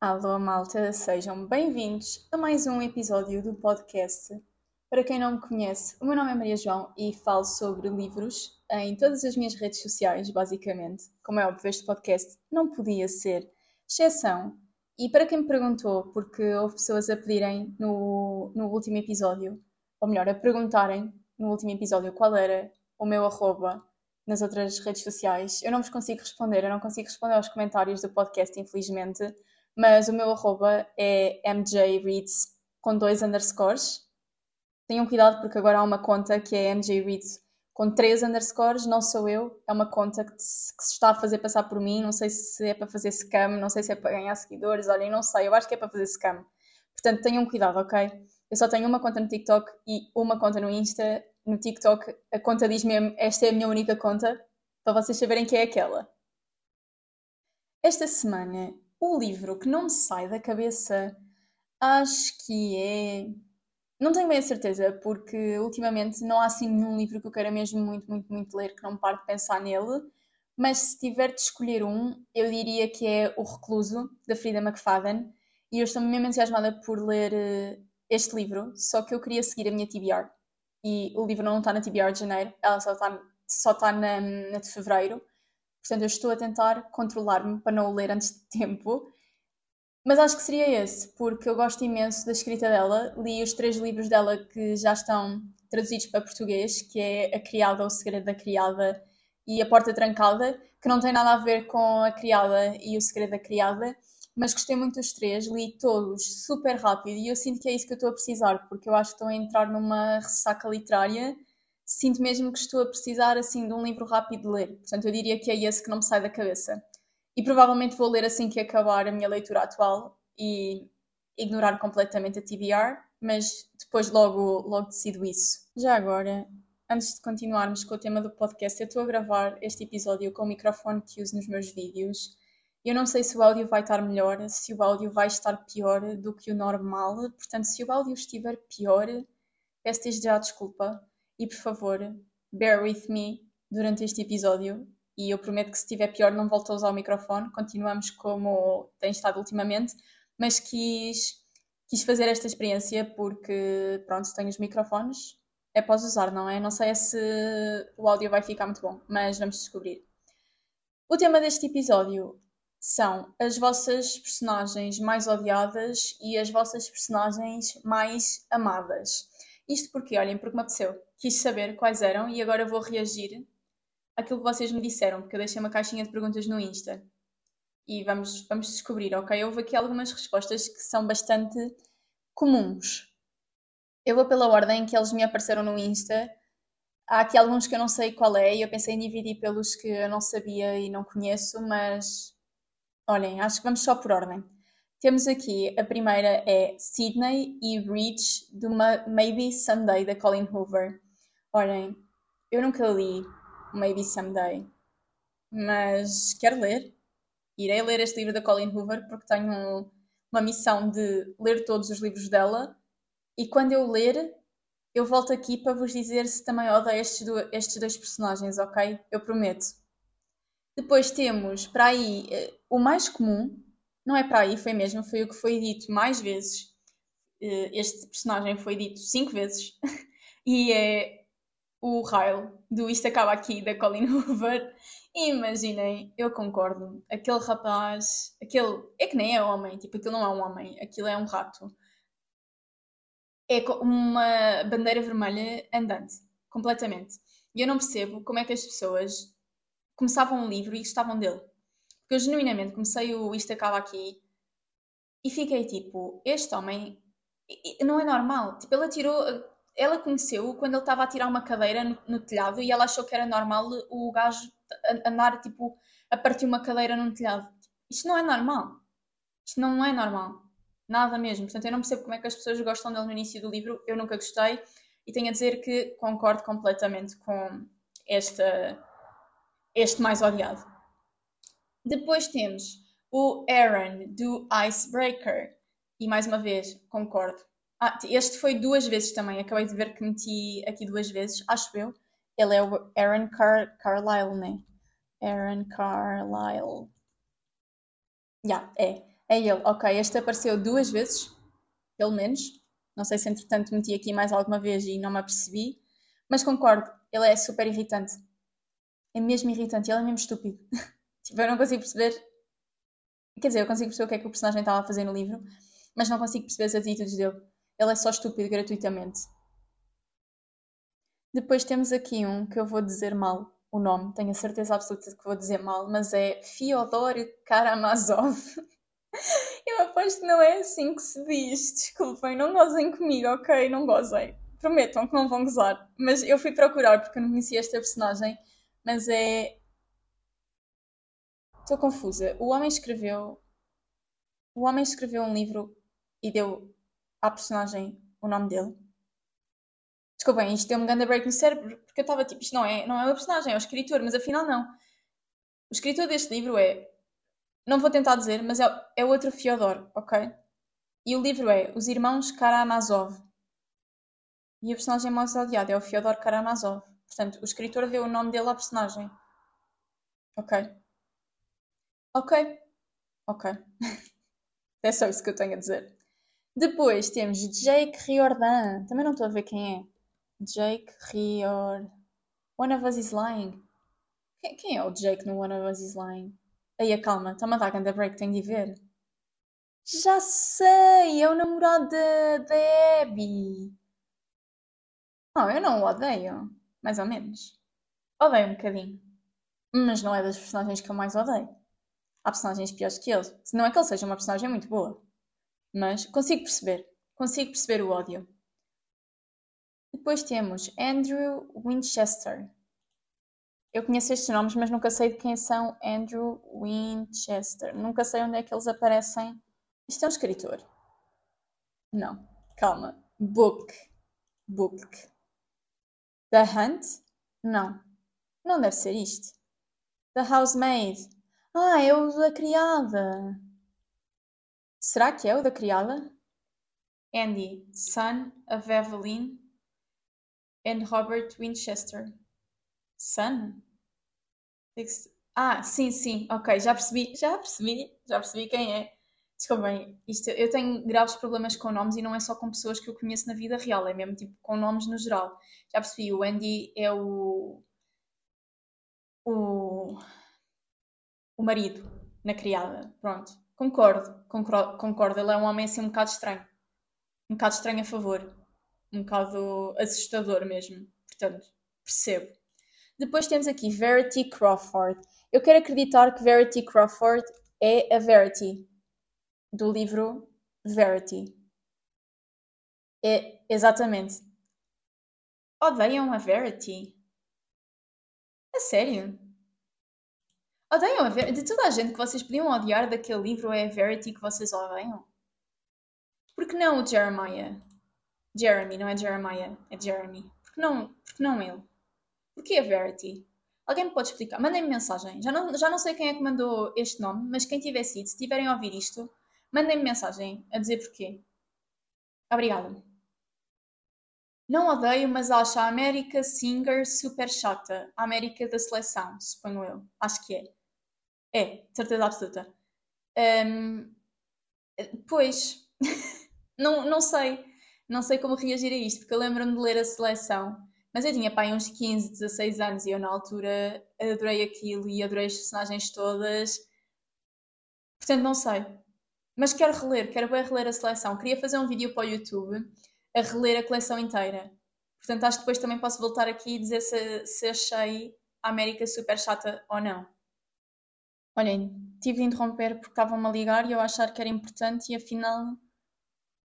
Alô, malta, sejam bem-vindos a mais um episódio do podcast. Para quem não me conhece, o meu nome é Maria João e falo sobre livros em todas as minhas redes sociais, basicamente. Como é óbvio, este podcast não podia ser exceção. E para quem me perguntou, porque houve pessoas a pedirem no, no último episódio, ou melhor, a perguntarem no último episódio qual era o meu arroba nas outras redes sociais, eu não vos consigo responder, eu não consigo responder aos comentários do podcast, infelizmente, mas o meu arroba é mjreads com dois underscores. Tenham cuidado porque agora há uma conta que é mjreads com três underscores, não sou eu, é uma conta que se, que se está a fazer passar por mim, não sei se é para fazer scam, não sei se é para ganhar seguidores, olhem, não sei, eu acho que é para fazer scam. Portanto, tenham cuidado, ok? Eu só tenho uma conta no TikTok e uma conta no Insta. No TikTok, a conta diz mesmo: esta é a minha única conta, para vocês saberem que é aquela. Esta semana, o livro que não me sai da cabeça, acho que é não tenho bem a certeza, porque ultimamente não há assim nenhum livro que eu queira mesmo muito, muito, muito ler que não me pare de pensar nele. Mas se tiver de escolher um, eu diria que é O Recluso, da Frida McFadden. E eu estou mesmo entusiasmada por ler uh, este livro, só que eu queria seguir a minha TBR. E o livro não está na TBR de janeiro, ela só está, só está na, na de fevereiro. Portanto, eu estou a tentar controlar-me para não o ler antes de tempo mas acho que seria esse, porque eu gosto imenso da escrita dela. Li os três livros dela que já estão traduzidos para português, que é A Criada, O Segredo da Criada e A Porta Trancada, que não tem nada a ver com A Criada e O Segredo da Criada, mas gostei muito dos três, li todos super rápido e eu sinto que é isso que eu estou a precisar, porque eu acho que estou a entrar numa ressaca literária. Sinto mesmo que estou a precisar assim de um livro rápido de ler. Portanto, eu diria que é esse que não me sai da cabeça e provavelmente vou ler assim que acabar a minha leitura atual e ignorar completamente a TBR, mas depois logo, logo decido isso. Já agora, antes de continuarmos com o tema do podcast, eu estou a gravar este episódio com o microfone que uso nos meus vídeos. Eu não sei se o áudio vai estar melhor, se o áudio vai estar pior do que o normal, portanto, se o áudio estiver pior, peço desde já desculpa e por favor, bear with me durante este episódio e eu prometo que se estiver pior não volto a usar o microfone, continuamos como tem estado ultimamente, mas quis, quis fazer esta experiência porque, pronto, tenho os microfones, é os usar, não é? Não sei se o áudio vai ficar muito bom, mas vamos descobrir. O tema deste episódio são as vossas personagens mais odiadas e as vossas personagens mais amadas. Isto porque, olhem, porque me apeteceu. Quis saber quais eram e agora vou reagir aquilo que vocês me disseram, porque eu deixei uma caixinha de perguntas no Insta. E vamos, vamos descobrir, ok? Houve aqui algumas respostas que são bastante comuns. Eu vou pela ordem que eles me apareceram no Insta. Há aqui alguns que eu não sei qual é e eu pensei em dividir pelos que eu não sabia e não conheço, mas olhem, acho que vamos só por ordem. Temos aqui, a primeira é Sydney e Reach, uma Maybe Sunday, da Colin Hoover. Olhem, eu nunca li, Maybe Someday. Mas quero ler. Irei ler este livro da Colleen Hoover porque tenho uma missão de ler todos os livros dela e quando eu ler, eu volto aqui para vos dizer se também odeio estes, do, estes dois personagens, ok? Eu prometo. Depois temos para aí eh, o mais comum, não é para aí, foi mesmo, foi o que foi dito mais vezes. Eh, este personagem foi dito cinco vezes e é o Ryle do Isto Acaba Aqui, da Colin Hoover. Imaginem, eu concordo, aquele rapaz, aquele, é que nem é homem, tipo, aquilo não é um homem, aquilo é um rato. É uma bandeira vermelha andante, completamente. E eu não percebo como é que as pessoas começavam um livro e gostavam dele. Porque eu genuinamente comecei o Isto Acaba Aqui e fiquei tipo, este homem não é normal. Tipo, ele atirou ela conheceu quando ele estava a tirar uma cadeira no, no, telhado e ela achou que era normal o gajo andar tipo a partir uma cadeira num telhado. Isto não é normal. Isto não é normal. Nada mesmo. Portanto, eu não percebo como é que as pessoas gostam dele no início do livro. Eu nunca gostei e tenho a dizer que concordo completamente com esta, este mais odiado. Depois temos o Aaron do Icebreaker. E mais uma vez, concordo ah, este foi duas vezes também. Acabei de ver que meti aqui duas vezes, acho eu. Ele é o Aaron Car Carlyle, né? Aaron Carlyle. Já, yeah, é. É ele, ok. Este apareceu duas vezes, pelo menos. Não sei se entretanto meti aqui mais alguma vez e não me apercebi. Mas concordo, ele é super irritante. É mesmo irritante, ele é mesmo estúpido. tipo, eu não consigo perceber. Quer dizer, eu consigo perceber o que é que o personagem estava a fazer no livro, mas não consigo perceber as atitudes dele. Ele é só estúpido gratuitamente. Depois temos aqui um que eu vou dizer mal o nome, tenho a certeza absoluta que vou dizer mal, mas é Fyodor Karamazov. Eu aposto que não é assim que se diz. Desculpem, não gozem comigo, ok? Não gozem. Prometam que não vão gozar. Mas eu fui procurar porque eu não conhecia esta personagem. Mas é. Estou confusa. O homem escreveu. O homem escreveu um livro e deu à personagem o nome dele. Desculpem, isto deu-me um grande break no cérebro, porque eu estava tipo, isto não é, não é o personagem, é o escritor, mas afinal não. O escritor deste livro é. Não vou tentar dizer, mas é, é outro Fyodor, ok? E o livro é Os Irmãos Karamazov. E o personagem mais odiado é o Fyodor Karamazov. Portanto, o escritor deu o nome dele à personagem. Ok? Ok. Ok. é só isso que eu tenho a dizer. Depois temos Jake Riordan. Também não estou a ver quem é. Jake Rior. One of Us is Lying. Quem, quem é o Jake no One of Us is Lying? Aí, calma, está-me a dar break, tenho de ver. Já sei, é o namorado da Abby. Não, eu não o odeio. Mais ou menos. Odeio um bocadinho. Mas não é das personagens que eu mais odeio. Há personagens piores que ele. Se não é que ele seja uma personagem muito boa. Mas consigo perceber. Consigo perceber o ódio. Depois temos Andrew Winchester. Eu conheço estes nomes, mas nunca sei de quem são Andrew Winchester. Nunca sei onde é que eles aparecem. Isto é um escritor. Não, calma. Book. Book. The Hunt? Não. Não deve ser isto. The Housemaid. Ah, é o da criada. Será que é o da criada? Andy, son of Evelyn and Robert Winchester. Son? Ah, sim, sim, ok, já percebi, já percebi, já percebi quem é. Desculpem, isto, eu tenho graves problemas com nomes e não é só com pessoas que eu conheço na vida real, é mesmo tipo com nomes no geral. Já percebi, o Andy é o. o. o marido na criada. Pronto, concordo, concordo, concordo. Ele é um homem assim um bocado estranho. Um bocado estranho a favor um bocado assustador mesmo. Portanto, percebo. Depois temos aqui Verity Crawford. Eu quero acreditar que Verity Crawford é a Verity do livro Verity. É exatamente. Odeiam a Verity? A sério? Odeiam a Verity? De toda a gente que vocês podiam odiar daquele livro é a Verity que vocês odeiam? Por que não o Jeremiah? Jeremy, não é Jeremiah, é Jeremy. Por que não, por que não ele? Porquê a Verity? Alguém me pode explicar? Mandem-me mensagem. Já não, já não sei quem é que mandou este nome, mas quem tiver sido, se tiverem a ouvir isto, mandem-me mensagem a dizer porquê. Obrigada. Não odeio, mas acho a América Singer super chata. A América da seleção, suponho eu. Acho que é. É, certeza absoluta. Um, pois, não, não sei não sei como reagir a isto, porque eu lembro-me de ler a seleção, mas eu tinha pai uns 15, 16 anos e eu na altura adorei aquilo e adorei as personagens todas. Portanto, não sei. Mas quero reler, quero bem reler a seleção. Queria fazer um vídeo para o YouTube a reler a coleção inteira. Portanto, acho que depois também posso voltar aqui e dizer se, se achei a América super chata ou não. Olhem, tive de interromper porque estavam-me a ligar e eu achar que era importante e afinal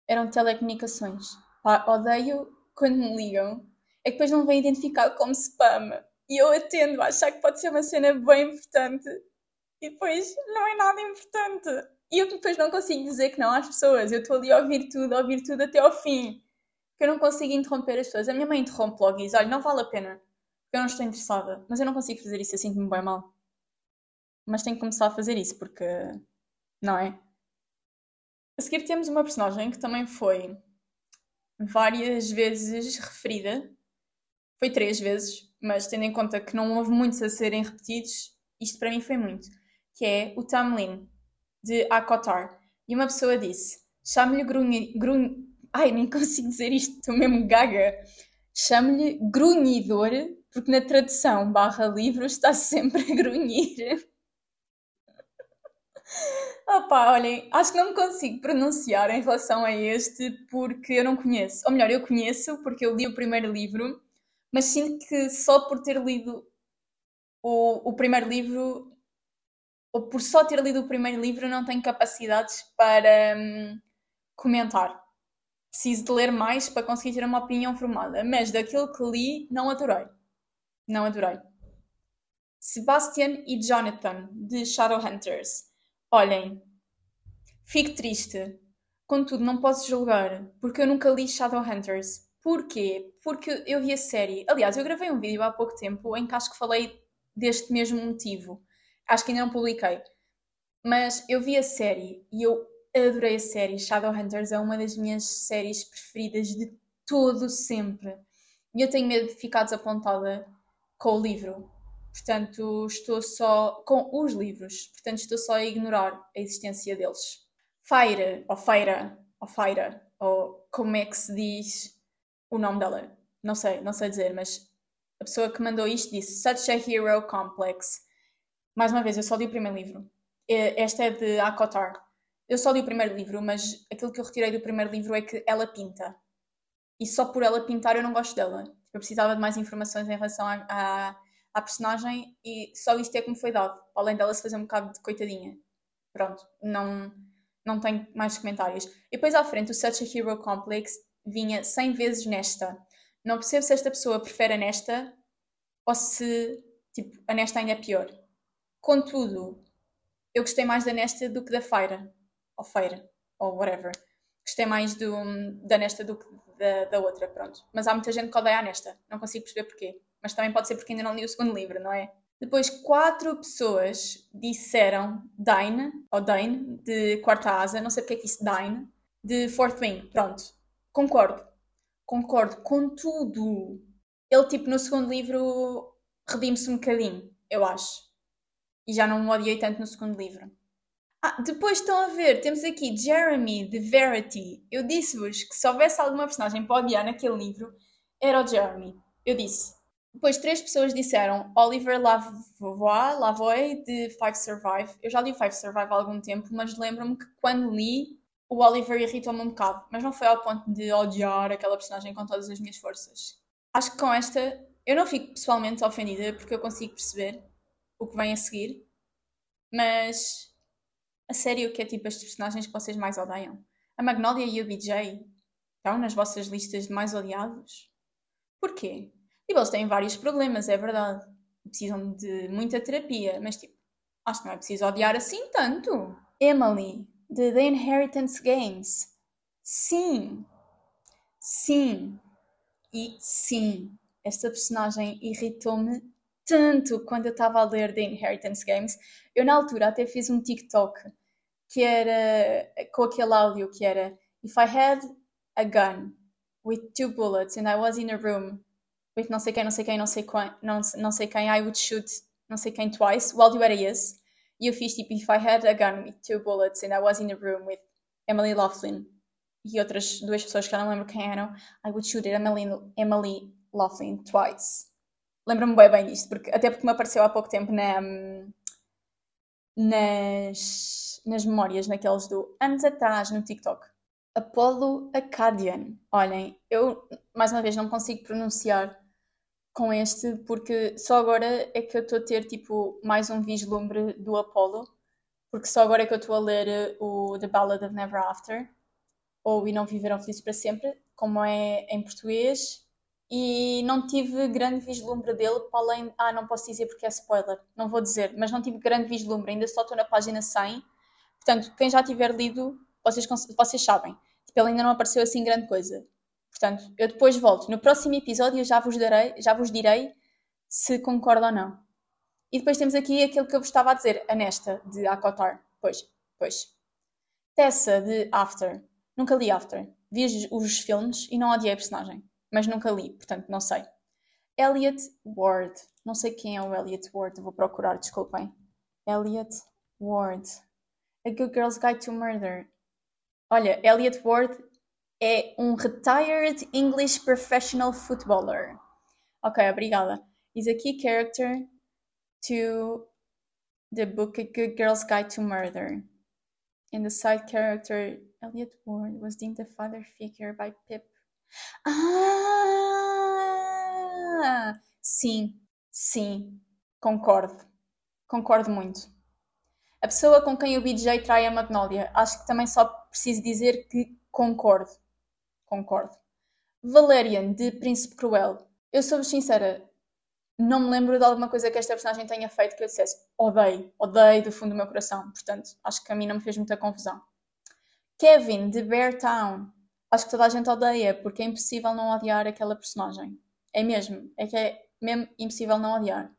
eram telecomunicações. Pá, odeio quando me ligam. É que depois não vem identificado como spam. E eu atendo a achar que pode ser uma cena bem importante. E depois não é nada importante. E eu depois não consigo dizer que não às pessoas. Eu estou ali a ouvir tudo, a ouvir tudo até ao fim. Que eu não consigo interromper as pessoas. A minha mãe interrompe logo e diz: olha, não vale a pena. Porque eu não estou interessada. Mas eu não consigo fazer isso, eu sinto-me bem mal. Mas tenho que começar a fazer isso porque. Não é? A seguir temos uma personagem que também foi várias vezes referida. Foi três vezes, mas tendo em conta que não houve muitos a serem repetidos, isto para mim foi muito. Que é o Tamlin, de Akotar. E uma pessoa disse: chame-lhe grunhi... grun... Ai, nem consigo dizer isto, estou mesmo gaga. Chame-lhe grunhidor, porque na tradução barra livro está sempre a grunhir. Opa, olhem, acho que não me consigo pronunciar em relação a este porque eu não conheço. Ou melhor, eu conheço porque eu li o primeiro livro, mas sinto que só por ter lido o, o primeiro livro, ou por só ter lido o primeiro livro, não tenho capacidades para hum, comentar. Preciso de ler mais para conseguir ter uma opinião formada. Mas daquilo que li, não adorei. Não adorei. Sebastian e Jonathan, de Shadowhunters. Olhem, fico triste. Contudo, não posso julgar, porque eu nunca li Shadowhunters. Porquê? Porque eu vi a série. Aliás, eu gravei um vídeo há pouco tempo em que acho que falei deste mesmo motivo. Acho que ainda não publiquei. Mas eu vi a série e eu adorei a série. Shadowhunters é uma das minhas séries preferidas de todo sempre. E eu tenho medo de ficar desapontada com o livro. Portanto, estou só com os livros. Portanto, estou só a ignorar a existência deles. Feira, ou Feira, ou Feira, ou como é que se diz o nome dela? Não sei, não sei dizer, mas a pessoa que mandou isto disse Such a Hero Complex. Mais uma vez, eu só li o primeiro livro. Esta é de Akotar. Eu só li o primeiro livro, mas aquilo que eu retirei do primeiro livro é que ela pinta. E só por ela pintar eu não gosto dela. Eu precisava de mais informações em relação à, à, personagem e só isto é me foi dado. Além dela se fazer um bocado de coitadinha. Pronto, não, não tenho mais comentários. E depois à frente, o Such a Hero Complex vinha 100 vezes nesta. Não percebo se esta pessoa prefere a nesta ou se tipo, a nesta ainda é pior. Contudo, eu gostei mais da nesta do que da feira. Ou feira, ou whatever. Gostei mais do, da nesta do que da, da outra, pronto. Mas há muita gente que odeia a nesta. Não consigo perceber porquê. Mas também pode ser porque ainda não li o segundo livro, não é? Depois, quatro pessoas disseram Dine, ou Dane, de Quarta Asa, não sei porque é que isso Dine, de Fourth Wing. Pronto. Concordo. Concordo com tudo. Ele, tipo, no segundo livro redime-se um bocadinho, eu acho. E já não me odiei tanto no segundo livro. Ah, depois estão a ver, temos aqui Jeremy de Verity. Eu disse-vos que se houvesse alguma personagem para odiar naquele livro, era o Jeremy. Eu disse. Depois três pessoas disseram Oliver Lavoie, Lavoie de Five Survive. Eu já li Five Survive há algum tempo, mas lembro-me que quando li o Oliver irritou-me um bocado, mas não foi ao ponto de odiar aquela personagem com todas as minhas forças. Acho que com esta eu não fico pessoalmente ofendida porque eu consigo perceber o que vem a seguir, mas a sério que é tipo as personagens que vocês mais odeiam? A Magnolia e o BJ estão nas vossas listas de mais odiados? Porquê? Tipo, eles têm vários problemas, é verdade. Precisam de muita terapia, mas tipo, acho que não é preciso odiar assim tanto. Emily, de The Inheritance Games. Sim. Sim. E sim, esta personagem irritou-me tanto quando eu estava a ler The Inheritance Games. Eu, na altura, até fiz um TikTok que era com aquele áudio que era If I had a gun with two bullets and I was in a room with não sei quem, não sei quem, não sei quem, não, não sei quem, I would shoot não sei quem twice. O áudio era esse. E eu fiz tipo If I had a gun with two bullets and I was in a room with Emily Laughlin e outras duas pessoas que eu não lembro quem eram, I would shoot Emily, Emily Laughlin twice. Lembro-me bem bem disto, porque, até porque me apareceu há pouco tempo na, nas, nas memórias, naqueles do anos atrás no TikTok. Apollo Acadian. Olhem, eu mais uma vez não consigo pronunciar com este porque só agora é que eu estou a ter tipo mais um vislumbre do Apollo, porque só agora é que eu estou a ler o The Ballad of Never After ou E Não Viveram Felizes para Sempre, como é em português, e não tive grande vislumbre dele, para além. Ah, não posso dizer porque é spoiler, não vou dizer, mas não tive grande vislumbre, ainda só estou na página 100. Portanto, quem já tiver lido, vocês, vocês sabem. Tipo, ele ainda não apareceu assim grande coisa. Portanto, eu depois volto. No próximo episódio já vos, darei, já vos direi se concordo ou não. E depois temos aqui aquilo que eu vos estava a dizer, a Nesta, de Akotar. Pois, pois. Tessa, de After. Nunca li After. Vi os filmes e não odiei a personagem. Mas nunca li, portanto não sei. Elliot Ward. Não sei quem é o Elliot Ward. Vou procurar, desculpem. Elliot Ward. A Good Girl's Guide to Murder. Olha, Elliot Ward é um retired English professional footballer. Ok, obrigada. Is a key character to the book A Good Girl's Guide to Murder. And the side character, Elliot Ward, was deemed a father figure by Pip. Ah! Sim, sim, concordo. Concordo muito. A pessoa com quem o BJ trai a Magnolia, acho que também só preciso dizer que concordo. Concordo. Valerian, de Príncipe Cruel. Eu sou sincera, não me lembro de alguma coisa que esta personagem tenha feito que eu dissesse odeio, odeio do fundo do meu coração. Portanto, acho que a mim não me fez muita confusão. Kevin, de Bear Town. Acho que toda a gente odeia, porque é impossível não odiar aquela personagem. É mesmo, é que é mesmo impossível não odiar.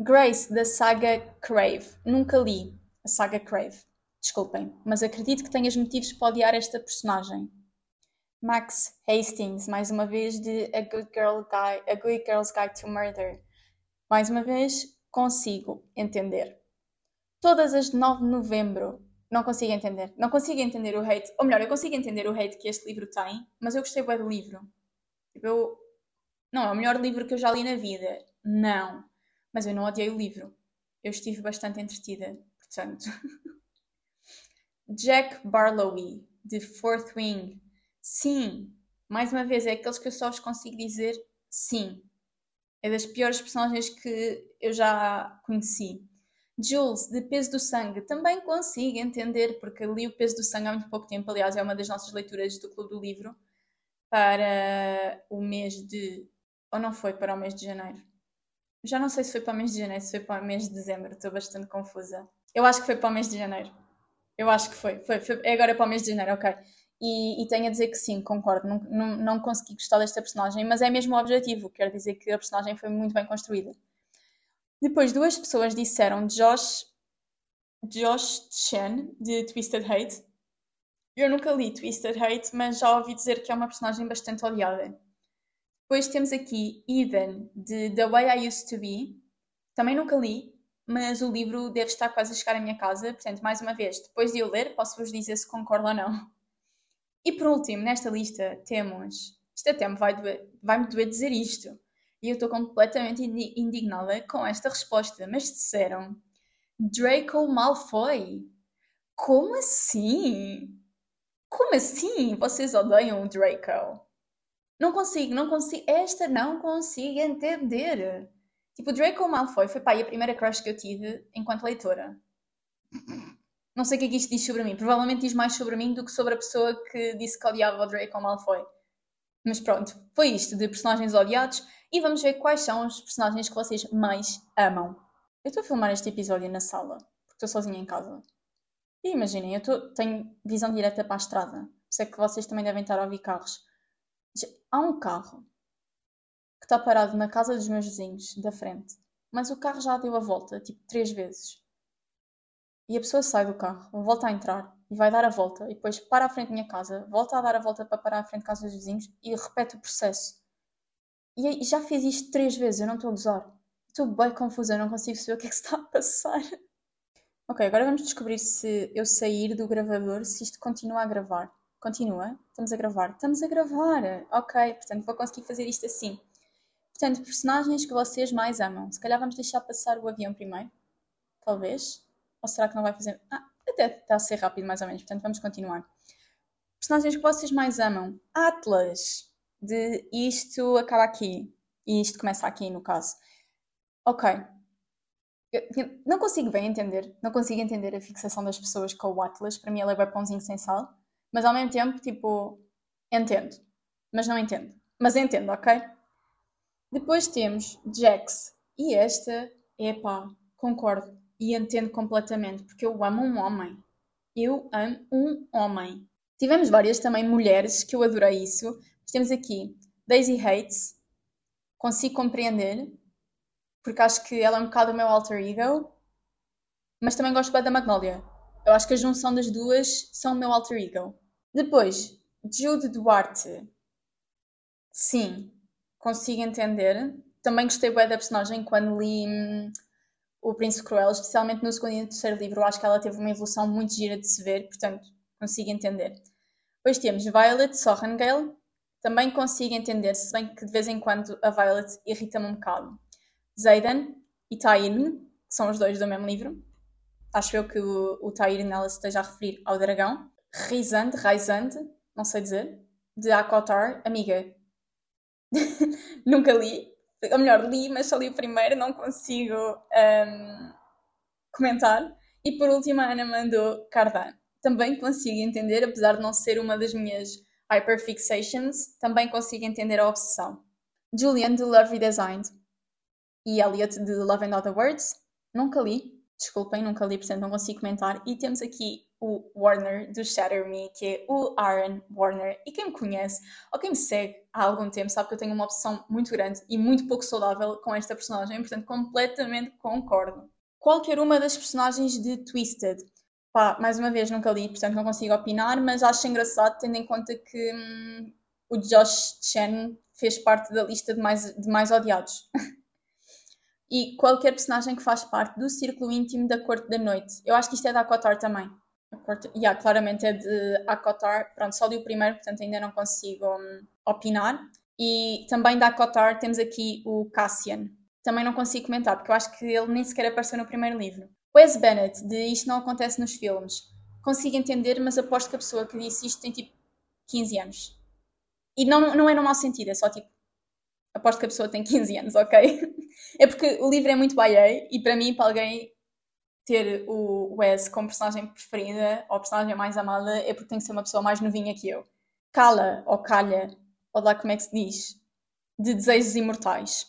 Grace, da saga Crave. Nunca li a saga Crave. Desculpem, mas acredito que tenhas motivos para odiar esta personagem. Max Hastings, mais uma vez, de A Good, Girl Guide, A Good Girl's Guide to Murder. Mais uma vez, consigo entender. Todas as de 9 de novembro, não consigo entender. Não consigo entender o hate. Ou melhor, eu consigo entender o hate que este livro tem, mas eu gostei bem do livro. Tipo, eu... Não é o melhor livro que eu já li na vida. Não. Mas eu não odiei o livro. Eu estive bastante entretida, portanto. Jack Barlowe, de Fourth Wing. Sim, mais uma vez, é aqueles que eu só vos consigo dizer sim. É das piores personagens que eu já conheci. Jules, de Peso do Sangue, também consigo entender, porque li o Peso do Sangue há muito pouco tempo. Aliás, é uma das nossas leituras do Clube do Livro para o mês de. Ou não foi para o mês de janeiro? Já não sei se foi para o mês de janeiro, se foi para o mês de dezembro, estou bastante confusa. Eu acho que foi para o mês de janeiro. Eu acho que foi. foi, foi é agora para o mês de janeiro, ok. E, e, tenho a dizer que sim, concordo, não, não, não consegui gostar desta personagem, mas é mesmo o objetivo, quer dizer que a personagem foi muito bem construída. Depois, duas pessoas disseram Josh, Josh Chen, de Twisted Hate. Eu nunca li Twisted Hate, mas já ouvi dizer que é uma personagem bastante odiada. Depois temos aqui Eden, de The Way I Used to Be. Também nunca li, mas o livro deve estar quase a chegar à minha casa, portanto, mais uma vez, depois de eu ler, posso-vos dizer se concordo ou não. E por último, nesta lista temos. Isto até me vai, doer, vai me doer dizer isto. E eu estou completamente indignada com esta resposta. Mas disseram Draco Malfoy. Como assim? Como assim? Vocês odeiam o Draco? Não consigo, não consigo. Esta não consigo entender. Tipo, Draco Malfoy foi pá, a primeira crush que eu tive enquanto leitora. Não sei o que é que isto diz sobre mim. Provavelmente diz mais sobre mim do que sobre a pessoa que disse que odiava o Draco Malfoy. Mas pronto, foi isto de personagens odiados e vamos ver quais são os personagens que vocês mais amam. Eu estou a filmar este episódio na sala, porque estou sozinha em casa. E imaginem, eu tô, tenho visão direta para a estrada. Sei que vocês também devem estar a ouvir carros. Há um carro que está parado na casa dos meus vizinhos, da frente. Mas o carro já deu a volta, tipo, três vezes. E a pessoa sai do carro, volta a entrar e vai dar a volta e depois para à frente da minha casa, volta a dar a volta para parar à frente da casa dos vizinhos e repete o processo. E já fiz isto três vezes, eu não estou a gozar. Estou bem confusa, eu não consigo saber o que é que está a passar. Ok, agora vamos descobrir se eu sair do gravador, se isto continua a gravar. Continua? Estamos a gravar? Estamos a gravar! Ok, portanto vou conseguir fazer isto assim. Portanto, personagens que vocês mais amam. Se calhar vamos deixar passar o avião primeiro. Talvez. Ou será que não vai fazer? Ah, até está a ser rápido, mais ou menos. Portanto, vamos continuar. Personagens que vocês mais amam. Atlas. De isto acaba aqui. E isto começa aqui, no caso. Ok. Eu não consigo bem entender. Não consigo entender a fixação das pessoas com o Atlas. Para mim, ele é bem pãozinho sem sal. Mas ao mesmo tempo, tipo, entendo. Mas não entendo. Mas entendo, ok? Depois temos Jax. E esta, epá, concordo e entendo completamente, porque eu amo um homem. Eu amo um homem. Tivemos várias também mulheres que eu adorei isso. Temos aqui Daisy Hates, consigo compreender, porque acho que ela é um bocado o meu alter ego, mas também gosto bem da Magnolia. Eu acho que a junção das duas são o meu alter ego. Depois, Jude Duarte. Sim, consigo entender. Também gostei bem da personagem quando li hum, o Príncipe Cruel, especialmente no segundo e terceiro livro. Acho que ela teve uma evolução muito gira de se ver, portanto, consigo entender. Depois temos Violet Sorrengale, também consigo entender, se bem que de vez em quando a Violet irrita-me um bocado. Zayden e Tyrion, que são os dois do mesmo livro. Acho eu que o, o ela esteja a referir ao dragão. Rizand, Raizand, não sei dizer, de Akotar, amiga. Nunca li, ou melhor, li, mas só li o primeiro, não consigo um, comentar. E por último, a Ana mandou Cardan. Também consigo entender, apesar de não ser uma das minhas hyperfixations, também consigo entender a obsessão. Julian, de Love Redesigned. E Elliot, de Love and Other Words. Nunca li, desculpem, nunca li, portanto não consigo comentar. E temos aqui o Warner do Shatter Me, que é o Aaron Warner. E quem me conhece, ou quem me segue há algum tempo, sabe que eu tenho uma opção muito grande e muito pouco saudável com esta personagem, portanto completamente concordo. Qualquer uma das personagens de Twisted. Pá, mais uma vez nunca li, portanto não consigo opinar, mas acho engraçado tendo em conta que hum, o Josh Chen fez parte da lista de mais, de mais odiados. e qualquer personagem que faz parte do círculo íntimo da Corte da Noite. Eu acho que isto é da Kotar também. Yeah, claramente é de Akotar. Pronto, só li o primeiro, portanto ainda não consigo um, opinar. E também da Akotar temos aqui o Cassian. Também não consigo comentar, porque eu acho que ele nem sequer apareceu no primeiro livro. Wes Bennett, de Isto Não Acontece nos Filmes. Consigo entender, mas aposto que a pessoa que disse isto tem tipo 15 anos. E não, não é no mau sentido, é só tipo. Aposto que a pessoa tem 15 anos, ok? É porque o livro é muito baie e para mim, para alguém ter o Wes como personagem preferida ou personagem mais amada é porque tem que ser uma pessoa mais novinha que eu. Cala ou calha, ou lá como é que se diz, de Desejos Imortais.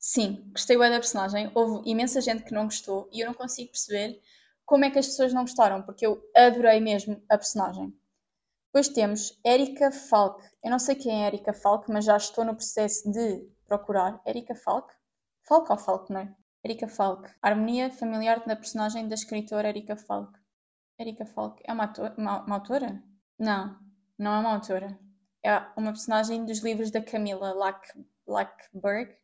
Sim, gostei bem da personagem. Houve imensa gente que não gostou e eu não consigo perceber como é que as pessoas não gostaram, porque eu adorei mesmo a personagem. Depois temos Erika Falk. Eu não sei quem é Erika Falk, mas já estou no processo de procurar. Erika Falk? Falk ou Faulkner? Erika Falk. Harmonia familiar da personagem da escritora Erika Falk. Erika Falk é uma, uma, uma, autora? Não, não é uma autora. É uma personagem dos livros da Camila Lack, Lackberg.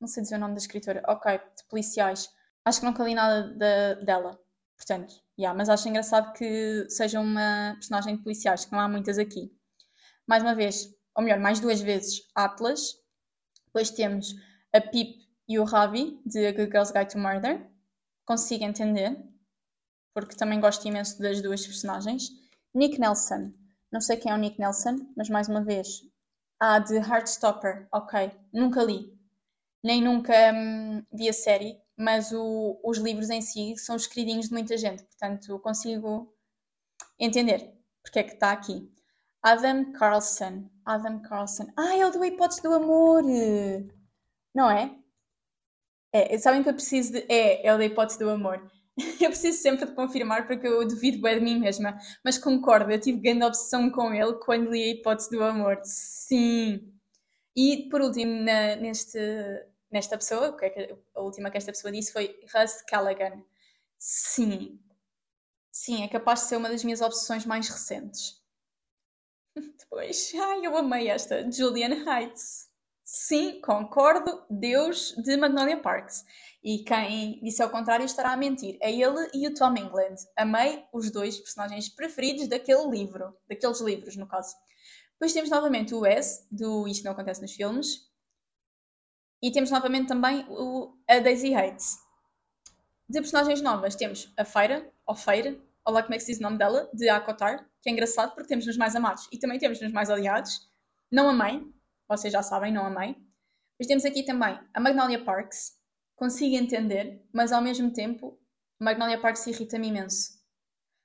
Não sei dizer o nome da escritora. Ok, de policiais. Acho que nunca li nada de, dela. Portanto, yeah, mas acho engraçado que seja uma personagem de policiais, que não há muitas aqui. Mais uma vez, ou melhor, mais duas vezes, Atlas. Depois temos a Pip e o Ravi, de A Good Girl's Guide to Murder. Consigo entender, porque também gosto imenso das duas personagens. Nick Nelson. Não sei quem é o Nick Nelson, mas mais uma vez. Ah, de Heartstopper. Ok. Nunca li. Nem nunca hum, vi a série, mas o, os livros em si são os queridinhos de muita gente. Portanto, consigo entender porque é que está aqui. Adam Carlson. Adam Carlson. Ah, é o do Hipótese do Amor! Não é? É, sabem que eu preciso de. É, é da hipótese do amor. Eu preciso sempre de confirmar porque eu duvido bem de mim mesma. Mas concordo, eu tive grande obsessão com ele quando li a hipótese do amor. Sim. E por último, na, neste, nesta pessoa, é a última que esta pessoa disse foi Russ Callaghan. Sim. Sim, é capaz de ser uma das minhas obsessões mais recentes. Depois, ai, eu amei esta. Julian Heights. Sim, concordo, Deus de Magnolia Parks. E quem disse ao contrário estará a mentir. É ele e o Tom England. Amei os dois personagens preferidos daquele livro, daqueles livros, no caso. Depois temos novamente o Wes, do Isto Não Acontece nos Filmes. E temos novamente também o, a Daisy Hates. De personagens novas temos a Feira, ou Feira, ou lá como é que se diz o nome dela, de Akotar, que é engraçado porque temos nos mais amados e também temos nos mais odiados. Não amei, vocês já sabem, não amei. Mas temos aqui também a Magnolia Parks, consigo entender, mas ao mesmo tempo, Magnolia Parks irrita-me imenso.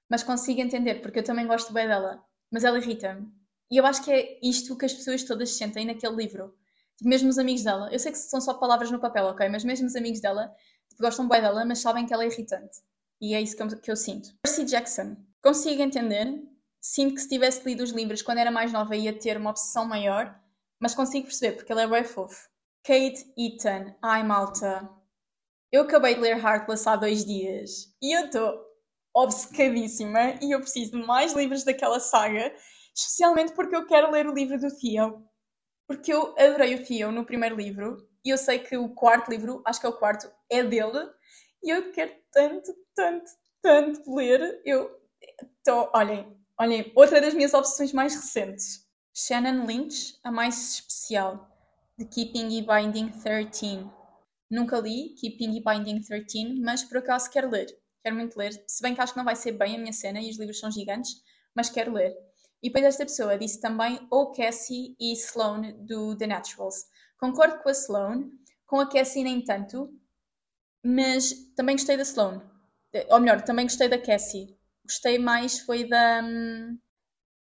Mas consigo entender, porque eu também gosto bem dela, mas ela irrita-me. E eu acho que é isto que as pessoas todas sentem naquele livro. Tipo, mesmo os amigos dela, eu sei que são só palavras no papel, ok? Mas mesmo os amigos dela tipo, gostam bem dela, mas sabem que ela é irritante. E é isso que eu, que eu sinto. Percy Jackson, consigo entender. Sinto que se tivesse lido os livros quando era mais nova ia ter uma obsessão maior, mas consigo perceber porque ele é bem fofo. Kate Eaton, ai malta. Eu acabei de ler Heartless há dois dias e eu estou obcecadíssima e eu preciso de mais livros daquela saga, especialmente porque eu quero ler o livro do Theo. Porque eu adorei o Theo no primeiro livro e eu sei que o quarto livro, acho que é o quarto, é dele E eu quero tanto, tanto, tanto ler. Eu estou, olhem, olhem, outra das minhas obsessões mais recentes. Shannon Lynch, a mais especial, de Keeping e Binding 13. Nunca li Keeping e Binding 13, mas por acaso quero ler. Quero muito ler, se bem que acho que não vai ser bem a minha cena e os livros são gigantes, mas quero ler. E depois esta pessoa disse também O Cassie e Sloane do The Naturals. Concordo com a Sloane, com a Cassie nem tanto, mas também gostei da Sloane. Ou melhor, também gostei da Cassie. Gostei mais foi da, hum,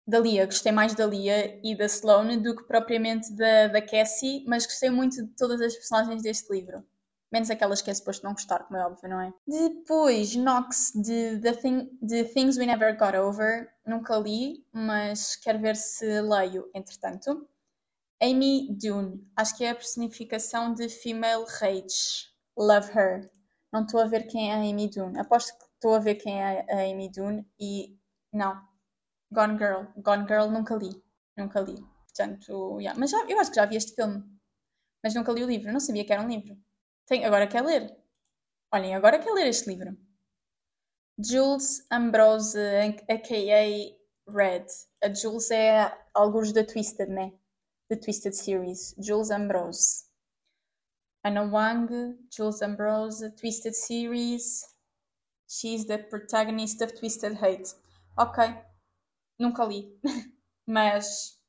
da Lia, gostei mais da Lia e da Sloane do que propriamente da, da Cassie, mas gostei muito de todas as personagens deste livro. Menos aquelas que é suposto não gostar, como é óbvio, não é? Depois, Nox, de The, Thing, The Things We Never Got Over, nunca li, mas quero ver se leio, entretanto. Amy Dune, acho que é a personificação de Female Rage. Love Her. Não estou a ver quem é a Amy Dune. Aposto que estou a ver quem é a Amy Dune e não. Gone Girl. Gone Girl nunca li. Nunca li. Portanto, yeah. mas já, eu acho que já vi este filme. Mas nunca li o livro. Não sabia que era um livro. Agora quer ler. Olhem, agora quer ler este livro. Jules Ambrose, a.k.a. Red. A Jules é alguns da Twisted, né? The Twisted Series. Jules Ambrose. Anna Wang, Jules Ambrose, Twisted Series. She's the protagonist of Twisted Hate. Ok. Nunca li. mas.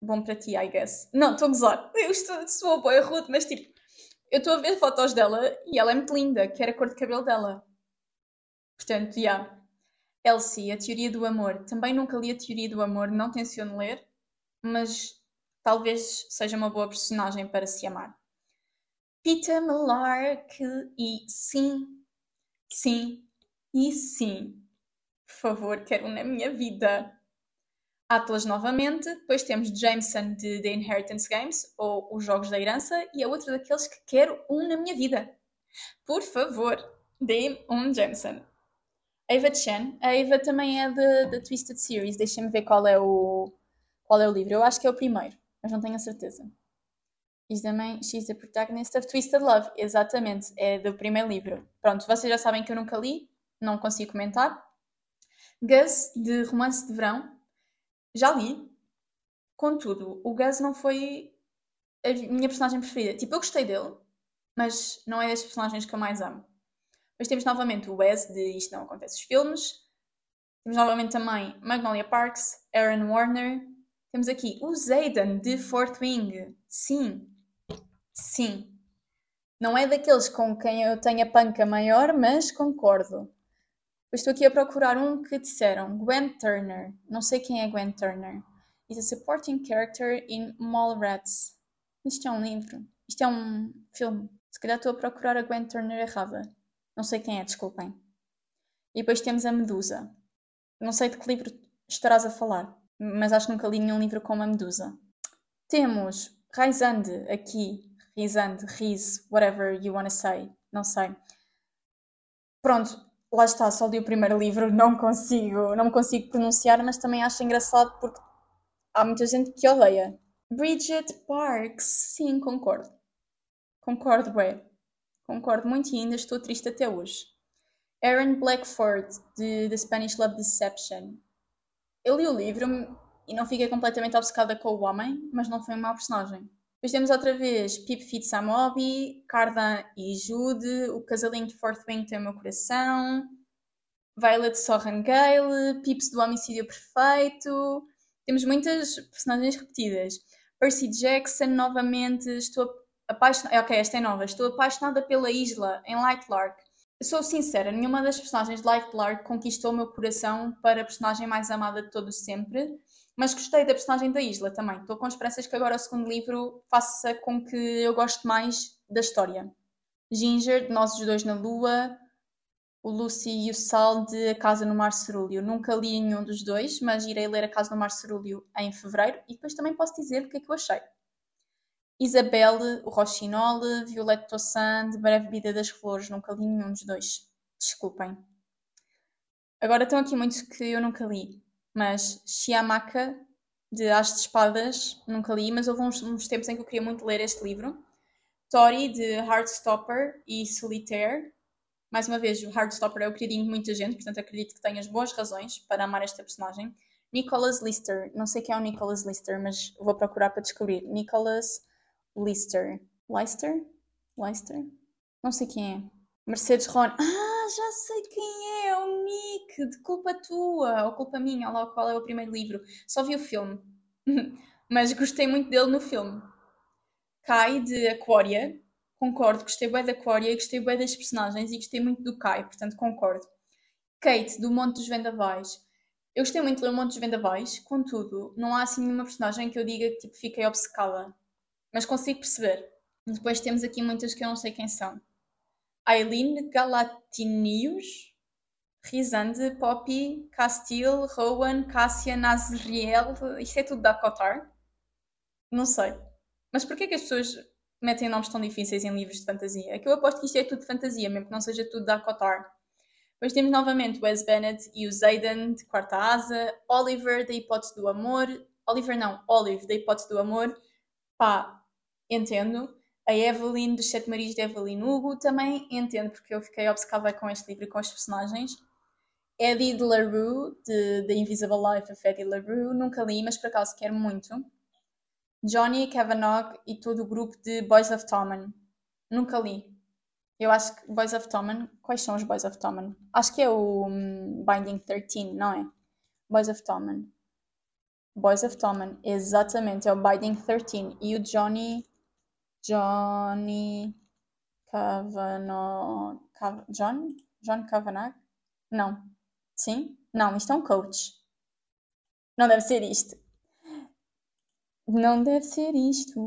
Bom para ti, I guess. Não, estou a gozar. Eu estou, sou boa rude, mas tipo. Eu estou a ver fotos dela e ela é muito linda. Quero a cor de cabelo dela. Portanto, já. Yeah. Elsie, a Teoria do Amor. Também nunca li a Teoria do Amor, não tenciono ler, mas talvez seja uma boa personagem para se amar. Peter Malark e sim, sim e sim. Por favor, quero um na minha vida. Atlas novamente, depois temos Jameson de The Inheritance Games, ou Os Jogos da Herança, e é outro daqueles que quero um na minha vida. Por favor, dê-me um Jameson. Ava Chen, a Ava também é da Twisted Series, deixem-me ver qual é, o, qual é o livro. Eu acho que é o primeiro, mas não tenho a certeza. She's the, main, she's the protagonist of Twisted Love, exatamente, é do primeiro livro. Pronto, vocês já sabem que eu nunca li, não consigo comentar. Gus, de Romance de Verão, já li. Contudo, o Gus não foi a minha personagem preferida. Tipo, eu gostei dele, mas não é das personagens que eu mais amo. Depois temos novamente o Wes, de Isto Não Acontece nos Filmes. Temos novamente também Magnolia Parks, Aaron Warner. Temos aqui o Zayden, de Fourth Wing. Sim, sim. Não é daqueles com quem eu tenho a panca maior, mas concordo. Estou aqui a procurar um que disseram Gwen Turner. Não sei quem é Gwen Turner. Is a supporting character in Mallrats. Isto é um livro. Isto é um filme. Se calhar estou a procurar a Gwen Turner errada. Não sei quem é, desculpem. E depois temos a Medusa. Não sei de que livro estarás a falar, mas acho que nunca li nenhum livro com uma Medusa. Temos Raizande aqui, Rizande, Riz, whatever you wanna say, não sei. Pronto, lá está, só li o primeiro livro, não consigo, não me consigo pronunciar, mas também acho engraçado porque há muita gente que odeia. Bridget Parks, sim, concordo. Concordo, ué. Concordo muito e ainda estou triste até hoje. Aaron Blackford, de The Spanish Love Deception. Eu li o livro e não fiquei completamente obcecada com o homem, mas não foi um mau personagem. Depois temos outra vez Pip Fit Samobi, Cardan e Jude, o casalinho de Fourth Wing tem o meu coração, Violet Sorrengale, Pips do Homicídio Perfeito. Temos muitas personagens repetidas. Percy Jackson, novamente, estou apaixonada. Ok, esta é nova. Estou apaixonada pela Isla em Lightlark. Sou sincera, nenhuma das personagens de Lightlark conquistou o meu coração para a personagem mais amada de todos sempre. Mas gostei da personagem da Isla também. Estou com esperanças que agora o segundo livro faça com que eu goste mais da história. Ginger, de Nós os Dois na Lua, o Lucy e o Sal de A Casa no Mar Cerúleo. Nunca li nenhum dos dois, mas irei ler A Casa no Mar Cerúleo em fevereiro e depois também posso dizer o que é que eu achei. Isabelle, o Rochinol, Violette Tossan, de Breve Vida das Flores, nunca li nenhum dos dois. Desculpem. Agora estão aqui muitos que eu nunca li, mas Chiamaka, de As de Espadas, nunca li, mas houve uns, uns, tempos em que eu queria muito ler este livro. Tori, de Heartstopper e Solitaire. Mais uma vez, o Heartstopper é o queridinho de muita gente, portanto acredito que tenhas boas razões para amar esta personagem. Nicholas Lister, não sei quem é o Nicholas Lister, mas vou procurar para descobrir. Nicholas Lister. Lister? Lister? Não sei quem é. Mercedes Ron. Ah, já sei quem é, o Nick, de culpa tua, ou culpa minha, lá qual é o primeiro livro. Só vi o filme, mas gostei muito dele no filme. Kai de Aquaria, concordo, gostei bem da Aquaria, gostei bem das personagens e gostei muito do Kai, portanto concordo. Kate, do Monte dos Vendavais. Eu gostei muito de ler o Monte dos Vendavais, contudo, não há assim nenhuma personagem que eu diga que tipo, fiquei obcecada. Mas consigo perceber. Depois temos aqui muitas que eu não sei quem são. Aileen Galatinius, Rizande, Poppy, Castile, Rowan, Cássia, Nazriel. Isto é tudo da Cotar? Não sei. Mas porquê que as pessoas metem nomes tão difíceis em livros de fantasia? É que eu aposto que isto é tudo de fantasia, mesmo que não seja tudo da Cotar. Depois temos novamente Wes Bennett e o Zayden de Quarta Asa, Oliver da Hipótese do Amor, Oliver não, Olive da Hipótese do Amor, pá, entendo. A Evelyn dos Sete Marias de Evelyn Hugo também entendo, porque eu fiquei obcecada com este livro e com os personagens. Eddie de LaRue, de The Invisible Life of Eddie LaRue, nunca li, mas por acaso quero muito. Johnny Kavanagh e todo o grupo de Boys of Tommen, nunca li. Eu acho que Boys of Tommen, quais são os Boys of Tommen? Acho que é o um, Binding 13, não é? Boys of Tommen. Boys of Tommen, exatamente, é o Binding 13. E o Johnny. Johnny. Kavanagh. Cav, John? John Kavanagh? Não. Sim? Não, isto é um coach. Não deve ser isto. Não deve ser isto.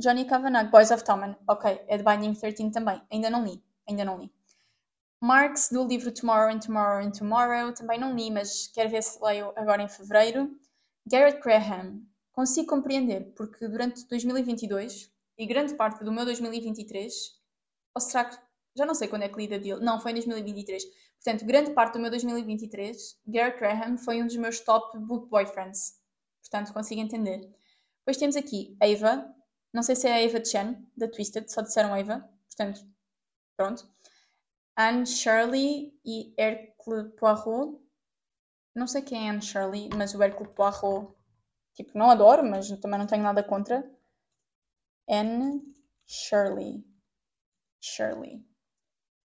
Johnny Kavanagh, Boys of Tommen. Ok, é de Binding 13 também. Ainda não li. Ainda não li. Marx, do livro Tomorrow and Tomorrow and Tomorrow. Também não li, mas quero ver se leio agora em fevereiro. Garrett Graham, consigo compreender, porque durante 2022 e grande parte do meu 2023, ou será que já não sei quando é que li dele, não, foi em 2023. Portanto, grande parte do meu 2023, Garrett Graham foi um dos meus top book boyfriends. Portanto, consigo entender. Depois temos aqui Ava, não sei se é a Ava Chen, da Twisted, só disseram Ava, portanto, pronto. Anne Shirley e Hercule Poirot, não sei quem é Anne Shirley, mas o Hercule Poirot, tipo, não adoro, mas também não tenho nada contra. Anne Shirley. Shirley.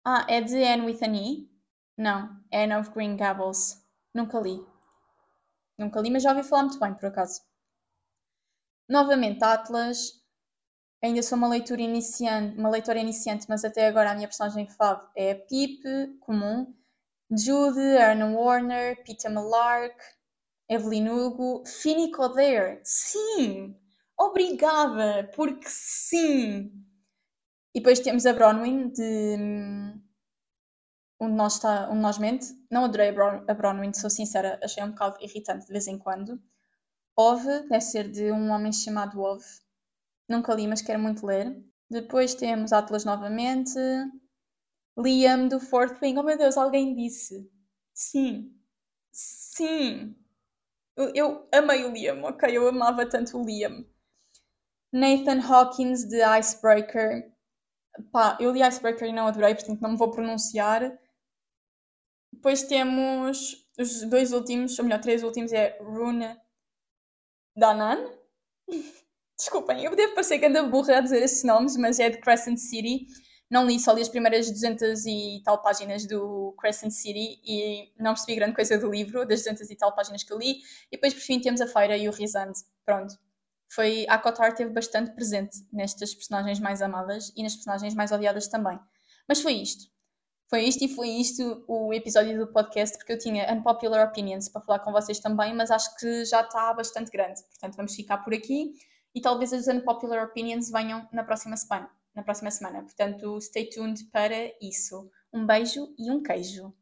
Ah, é de Anne with an E? Não, Anne of Green Gables. Nunca li. Nunca li, mas já ouvi falar muito bem, por acaso. Novamente, Atlas. Ainda sou uma leitura iniciante, uma leitora iniciante, mas até agora a minha personagem fav é a Pip, comum. Jude, Erna Warner, Peter Malark, Evelyn Hugo, Finny Coder. Sim! Obrigada! Porque sim! E depois temos a Bronwyn de hum, onde nós, está, onde nós mente. Não adorei a Bronwyn, sou sincera, achei um bocado irritante de vez em quando. Ove, deve ser de um homem chamado Ove. Nunca li, mas quero muito ler. Depois temos Atlas novamente. Liam do Fourth Wing. Oh meu Deus, alguém disse. Sim. Sim. Eu, eu amei o Liam, ok? Eu amava tanto o Liam. Nathan Hawkins de Icebreaker. Pá, eu li Icebreaker e não adorei, portanto não me vou pronunciar. Depois temos os dois últimos, ou melhor, três últimos, é Rune Danan. Desculpem, eu devo parecer que anda burra a dizer esses nomes, mas é de Crescent City não li, só li as primeiras 200 e tal páginas do Crescent City e não percebi grande coisa do livro, das 200 e tal páginas que li. E depois, por fim, temos a Feira e o Rizande. Pronto. Foi, a Kotar teve bastante presente nestas personagens mais amadas e nas personagens mais odiadas também. Mas foi isto. Foi isto e foi isto o episódio do podcast, porque eu tinha unpopular opinions para falar com vocês também, mas acho que já está bastante grande. Portanto, vamos ficar por aqui e talvez as unpopular opinions venham na próxima semana na próxima semana. Portanto, stay tuned para isso. Um beijo e um queijo.